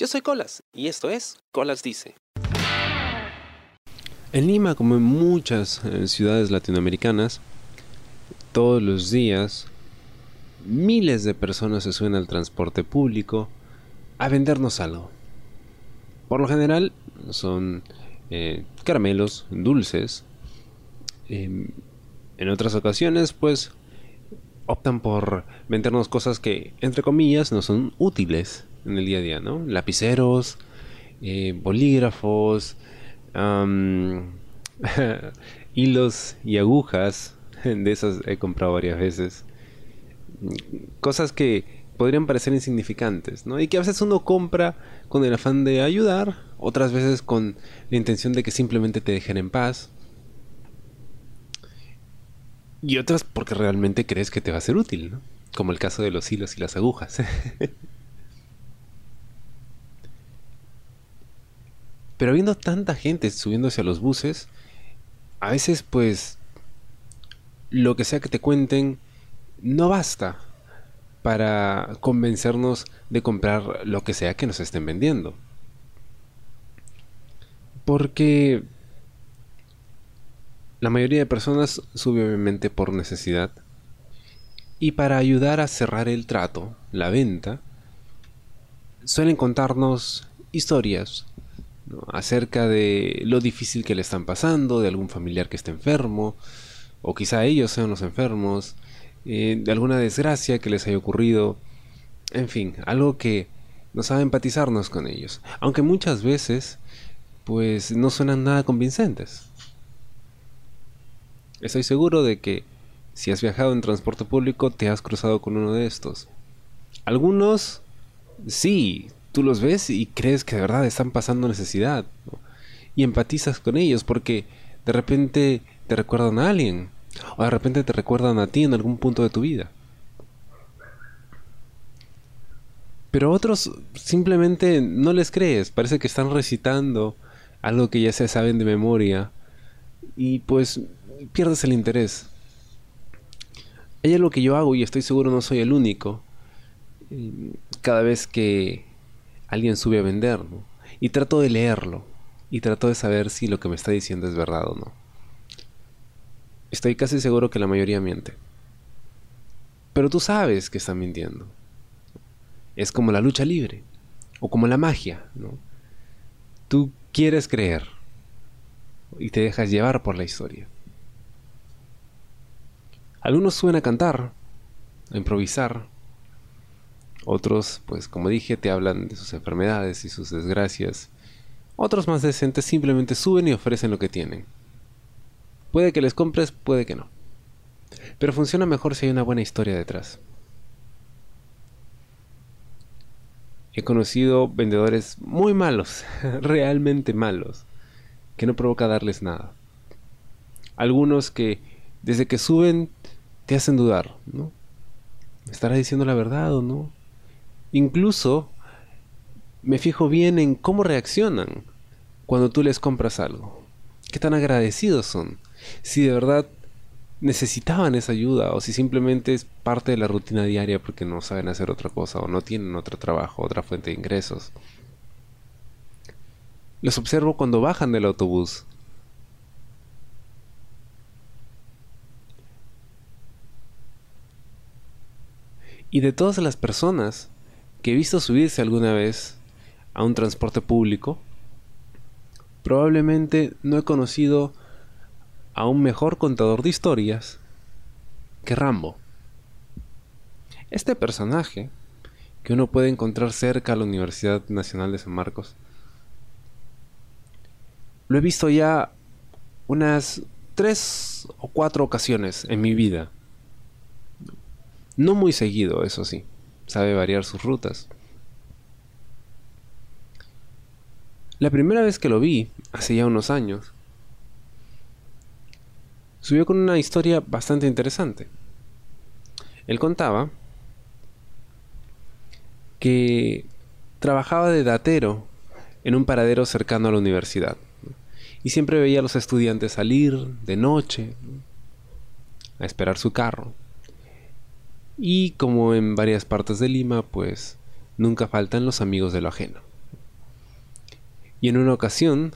Yo soy Colas y esto es Colas Dice. En Lima, como en muchas eh, ciudades latinoamericanas, todos los días miles de personas se suben al transporte público a vendernos algo. Por lo general son eh, caramelos, dulces. Em, en otras ocasiones, pues, optan por vendernos cosas que, entre comillas, no son útiles en el día a día, ¿no? Lapiceros, eh, bolígrafos, hilos y agujas. De esas he comprado varias veces. Cosas que podrían parecer insignificantes, ¿no? Y que a veces uno compra con el afán de ayudar, otras veces con la intención de que simplemente te dejen en paz. Y otras porque realmente crees que te va a ser útil, ¿no? Como el caso de los hilos y las agujas. Pero viendo tanta gente subiéndose a los buses, a veces pues lo que sea que te cuenten no basta para convencernos de comprar lo que sea que nos estén vendiendo. Porque la mayoría de personas sube obviamente por necesidad y para ayudar a cerrar el trato, la venta, suelen contarnos historias acerca de lo difícil que le están pasando, de algún familiar que está enfermo, o quizá ellos sean los enfermos, eh, de alguna desgracia que les haya ocurrido, en fin, algo que nos haga empatizarnos con ellos, aunque muchas veces pues no suenan nada convincentes. Estoy seguro de que si has viajado en transporte público te has cruzado con uno de estos. Algunos sí, los ves y crees que de verdad están pasando necesidad. Y empatizas con ellos porque de repente te recuerdan a alguien. O de repente te recuerdan a ti en algún punto de tu vida. Pero otros simplemente no les crees. Parece que están recitando algo que ya se saben de memoria. Y pues pierdes el interés. Hay algo que yo hago y estoy seguro no soy el único. Cada vez que alguien sube a vender, ¿no? Y trato de leerlo, y trato de saber si lo que me está diciendo es verdad o no. Estoy casi seguro que la mayoría miente. Pero tú sabes que están mintiendo. Es como la lucha libre, o como la magia, ¿no? Tú quieres creer, y te dejas llevar por la historia. Algunos suben a cantar, a improvisar, otros, pues como dije, te hablan de sus enfermedades y sus desgracias. Otros más decentes simplemente suben y ofrecen lo que tienen. Puede que les compres, puede que no. Pero funciona mejor si hay una buena historia detrás. He conocido vendedores muy malos, realmente malos, que no provoca darles nada. Algunos que desde que suben te hacen dudar, ¿no? estará diciendo la verdad o no? Incluso me fijo bien en cómo reaccionan cuando tú les compras algo. Qué tan agradecidos son. Si de verdad necesitaban esa ayuda o si simplemente es parte de la rutina diaria porque no saben hacer otra cosa o no tienen otro trabajo, otra fuente de ingresos. Los observo cuando bajan del autobús. Y de todas las personas que he visto subirse alguna vez a un transporte público, probablemente no he conocido a un mejor contador de historias que Rambo. Este personaje, que uno puede encontrar cerca a la Universidad Nacional de San Marcos, lo he visto ya unas tres o cuatro ocasiones en mi vida. No muy seguido, eso sí sabe variar sus rutas. La primera vez que lo vi, hace ya unos años, subió con una historia bastante interesante. Él contaba que trabajaba de datero en un paradero cercano a la universidad y siempre veía a los estudiantes salir de noche a esperar su carro. Y como en varias partes de Lima, pues nunca faltan los amigos de lo ajeno. Y en una ocasión,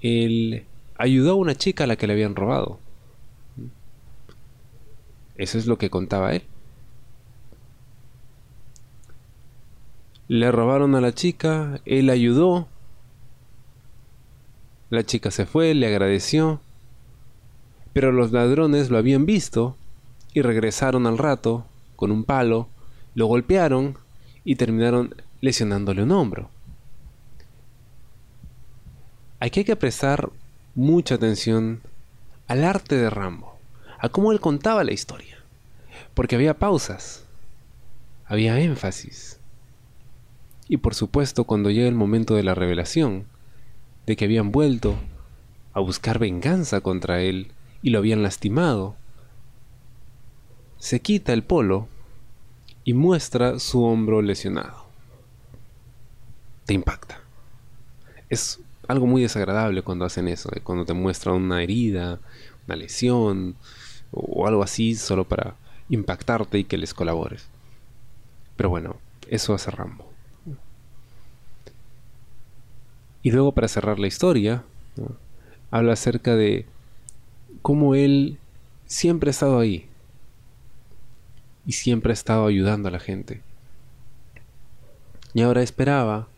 él ayudó a una chica a la que le habían robado. Eso es lo que contaba él. Le robaron a la chica, él ayudó. La chica se fue, le agradeció. Pero los ladrones lo habían visto y regresaron al rato con un palo, lo golpearon y terminaron lesionándole un hombro. Aquí hay que prestar mucha atención al arte de Rambo, a cómo él contaba la historia, porque había pausas, había énfasis. Y por supuesto, cuando llega el momento de la revelación, de que habían vuelto a buscar venganza contra él y lo habían lastimado, se quita el polo y muestra su hombro lesionado. Te impacta. Es algo muy desagradable cuando hacen eso, eh, cuando te muestran una herida, una lesión o algo así solo para impactarte y que les colabores. Pero bueno, eso hace Rambo. Y luego para cerrar la historia, habla acerca de cómo él siempre ha estado ahí y siempre ha estado ayudando a la gente. Y ahora esperaba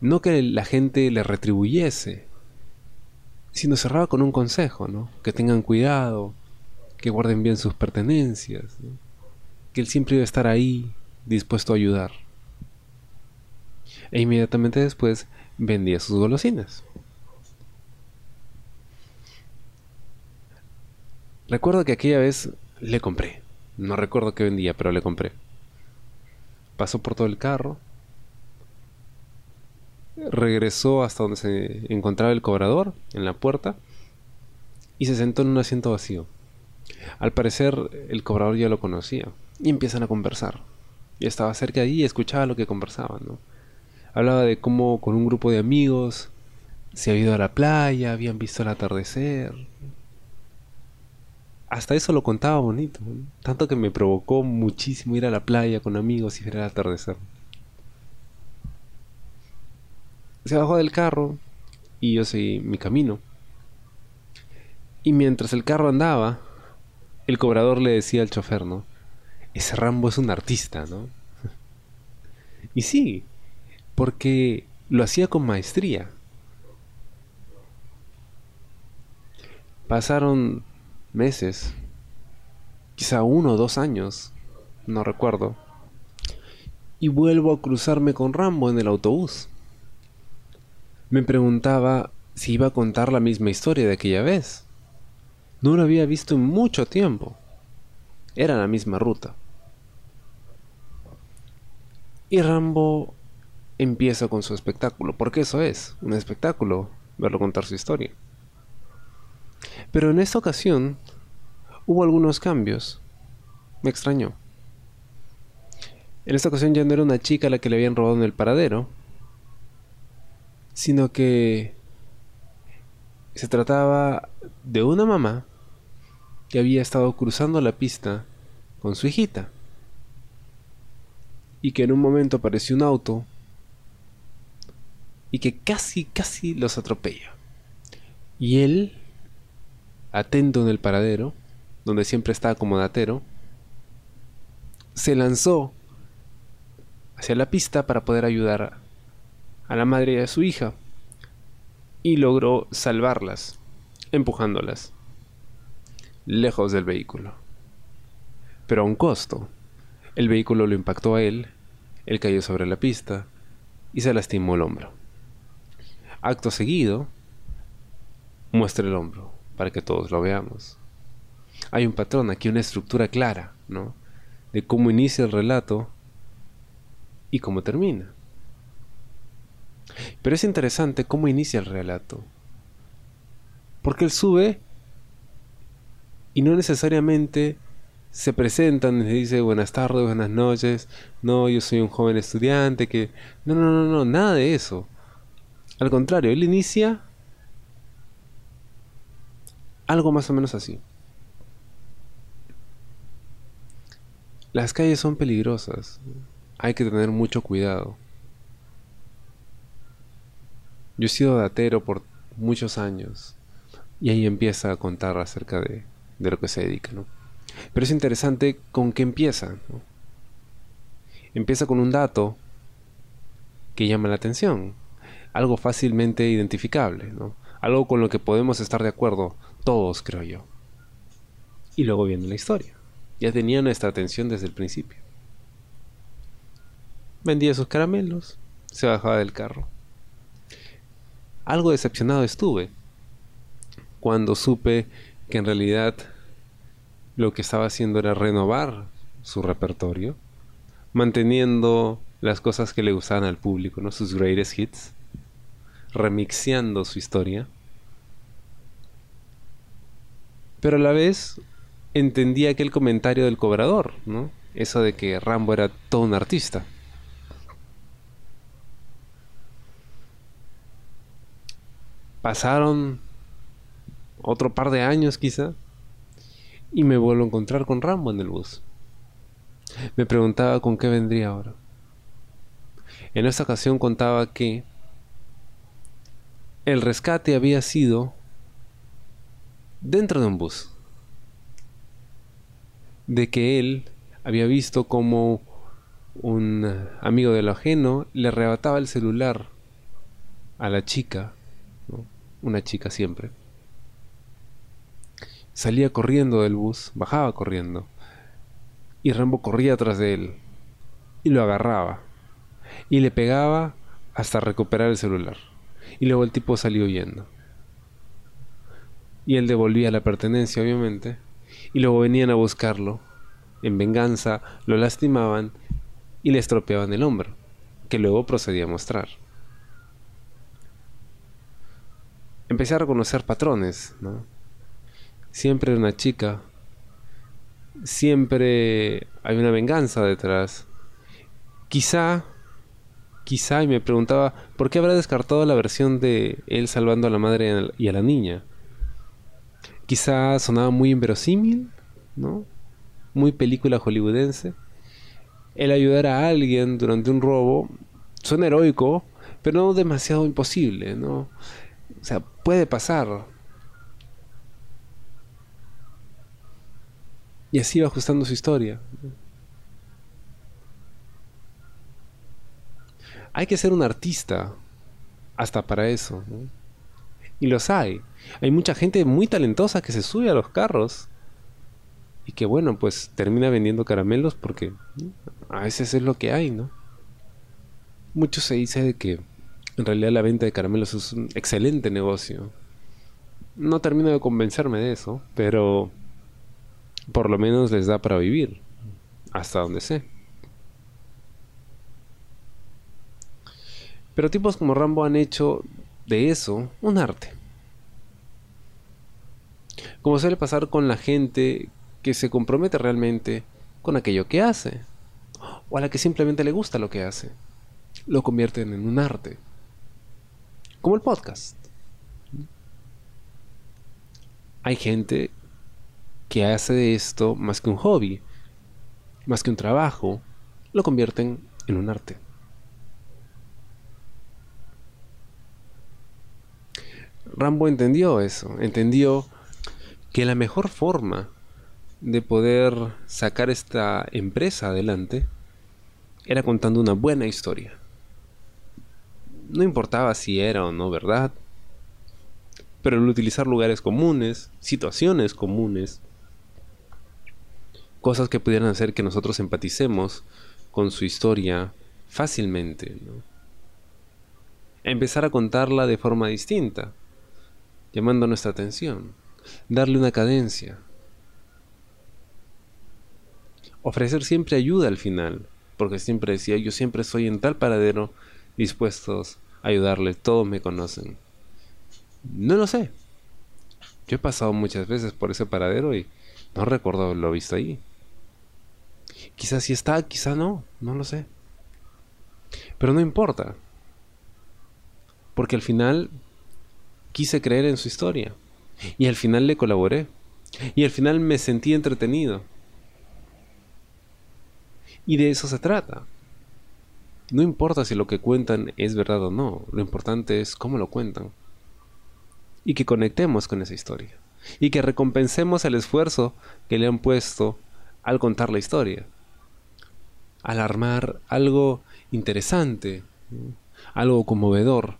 no que la gente le retribuyese, sino cerraba con un consejo, ¿no? Que tengan cuidado, que guarden bien sus pertenencias, que él siempre iba a estar ahí, dispuesto a ayudar. E inmediatamente después vendía sus golosinas. Recuerdo que aquella vez le compré. No recuerdo qué vendía, pero le compré. Pasó por todo el carro. Regresó hasta donde se encontraba el cobrador, en la puerta, y se sentó en un asiento vacío. Al parecer el cobrador ya lo conocía y empiezan a conversar. Y estaba cerca de allí y escuchaba lo que conversaban. Hablaba de cómo con un grupo de amigos se había ido a la playa, habían visto el atardecer. Hasta eso lo contaba bonito, tanto que me provocó muchísimo ir a la playa con amigos y ver el atardecer. Se bajó del carro y yo seguí mi camino. Y mientras el carro andaba, el cobrador le decía al chofer, ¿no? Ese Rambo es un artista, ¿no? y sí, porque lo hacía con maestría. Pasaron meses, quizá uno o dos años, no recuerdo, y vuelvo a cruzarme con Rambo en el autobús. Me preguntaba si iba a contar la misma historia de aquella vez. No lo había visto en mucho tiempo. Era la misma ruta. Y Rambo empieza con su espectáculo, porque eso es, un espectáculo, verlo contar su historia. Pero en esta ocasión hubo algunos cambios. Me extrañó. En esta ocasión ya no era una chica a la que le habían robado en el paradero, sino que se trataba de una mamá que había estado cruzando la pista con su hijita y que en un momento apareció un auto y que casi, casi los atropella. Y él, atento en el paradero, donde siempre está acomodatero, se lanzó hacia la pista para poder ayudar a la madre y a su hija y logró salvarlas, empujándolas lejos del vehículo. Pero a un costo. El vehículo lo impactó a él, él cayó sobre la pista y se lastimó el hombro. Acto seguido, muestra el hombro para que todos lo veamos. Hay un patrón aquí, una estructura clara, ¿no? De cómo inicia el relato y cómo termina. Pero es interesante cómo inicia el relato. Porque él sube y no necesariamente se presentan y dice buenas tardes, buenas noches, no, yo soy un joven estudiante que... No, no, no, no, nada de eso. Al contrario, él inicia algo más o menos así. Las calles son peligrosas. Hay que tener mucho cuidado. Yo he sido datero por muchos años. Y ahí empieza a contar acerca de, de lo que se dedica, ¿no? Pero es interesante con qué empieza. Empieza con un dato que llama la atención, algo fácilmente identificable, algo con lo que podemos estar de acuerdo todos, creo yo. Y luego viene la historia. Ya tenía nuestra atención desde el principio. Vendía sus caramelos, se bajaba del carro. Algo decepcionado estuve cuando supe que en realidad lo que estaba haciendo era renovar su repertorio, manteniendo las cosas que le gustaban al público, ¿no? sus greatest hits, remixeando su historia. Pero a la vez entendía aquel comentario del cobrador, ¿no? Eso de que Rambo era todo un artista. Pasaron otro par de años quizá y me vuelvo a encontrar con Rambo en el bus. Me preguntaba con qué vendría ahora. En esta ocasión contaba que el rescate había sido dentro de un bus. De que él había visto como un amigo de lo ajeno le arrebataba el celular a la chica, una chica siempre, Salía corriendo del bus, bajaba corriendo. Y Rambo corría atrás de él. Y lo agarraba. Y le pegaba hasta recuperar el celular. Y luego el tipo salió huyendo. Y él devolvía la pertenencia, obviamente. Y luego venían a buscarlo. En venganza, lo lastimaban y le estropeaban el hombro, que luego procedía a mostrar. Empecé a reconocer patrones, ¿no? siempre una chica, siempre hay una venganza detrás. Quizá, quizá, y me preguntaba, ¿por qué habrá descartado la versión de él salvando a la madre y a la niña? Quizá sonaba muy inverosímil, ¿no? Muy película hollywoodense. El ayudar a alguien durante un robo suena heroico, pero no demasiado imposible, ¿no? O sea, puede pasar. Y así va ajustando su historia. Hay que ser un artista hasta para eso. Y los hay. Hay mucha gente muy talentosa que se sube a los carros y que bueno, pues termina vendiendo caramelos porque a veces es lo que hay, ¿no? Mucho se dice de que en realidad la venta de caramelos es un excelente negocio. No termino de convencerme de eso, pero por lo menos les da para vivir, hasta donde sé. Pero tipos como Rambo han hecho de eso un arte. Como suele pasar con la gente que se compromete realmente con aquello que hace, o a la que simplemente le gusta lo que hace, lo convierten en un arte. Como el podcast. Hay gente que hace de esto más que un hobby, más que un trabajo, lo convierten en un arte. Rambo entendió eso, entendió que la mejor forma de poder sacar esta empresa adelante era contando una buena historia. No importaba si era o no verdad, pero el utilizar lugares comunes, situaciones comunes, cosas que pudieran hacer que nosotros empaticemos con su historia fácilmente. Empezar a contarla de forma distinta, llamando nuestra atención, darle una cadencia. Ofrecer siempre ayuda al final, porque siempre decía, yo siempre soy en tal paradero dispuestos a ayudarle, todos me conocen. No lo sé. Yo he pasado muchas veces por ese paradero y no recuerdo haberlo visto ahí. Quizás sí está, quizá no, no lo sé. Pero no importa. Porque al final quise creer en su historia. Y al final le colaboré. Y al final me sentí entretenido. Y de eso se trata. No importa si lo que cuentan es verdad o no, lo importante es cómo lo cuentan. Y que conectemos con esa historia. Y que recompensemos el esfuerzo que le han puesto al contar la historia. Al armar algo interesante, algo conmovedor,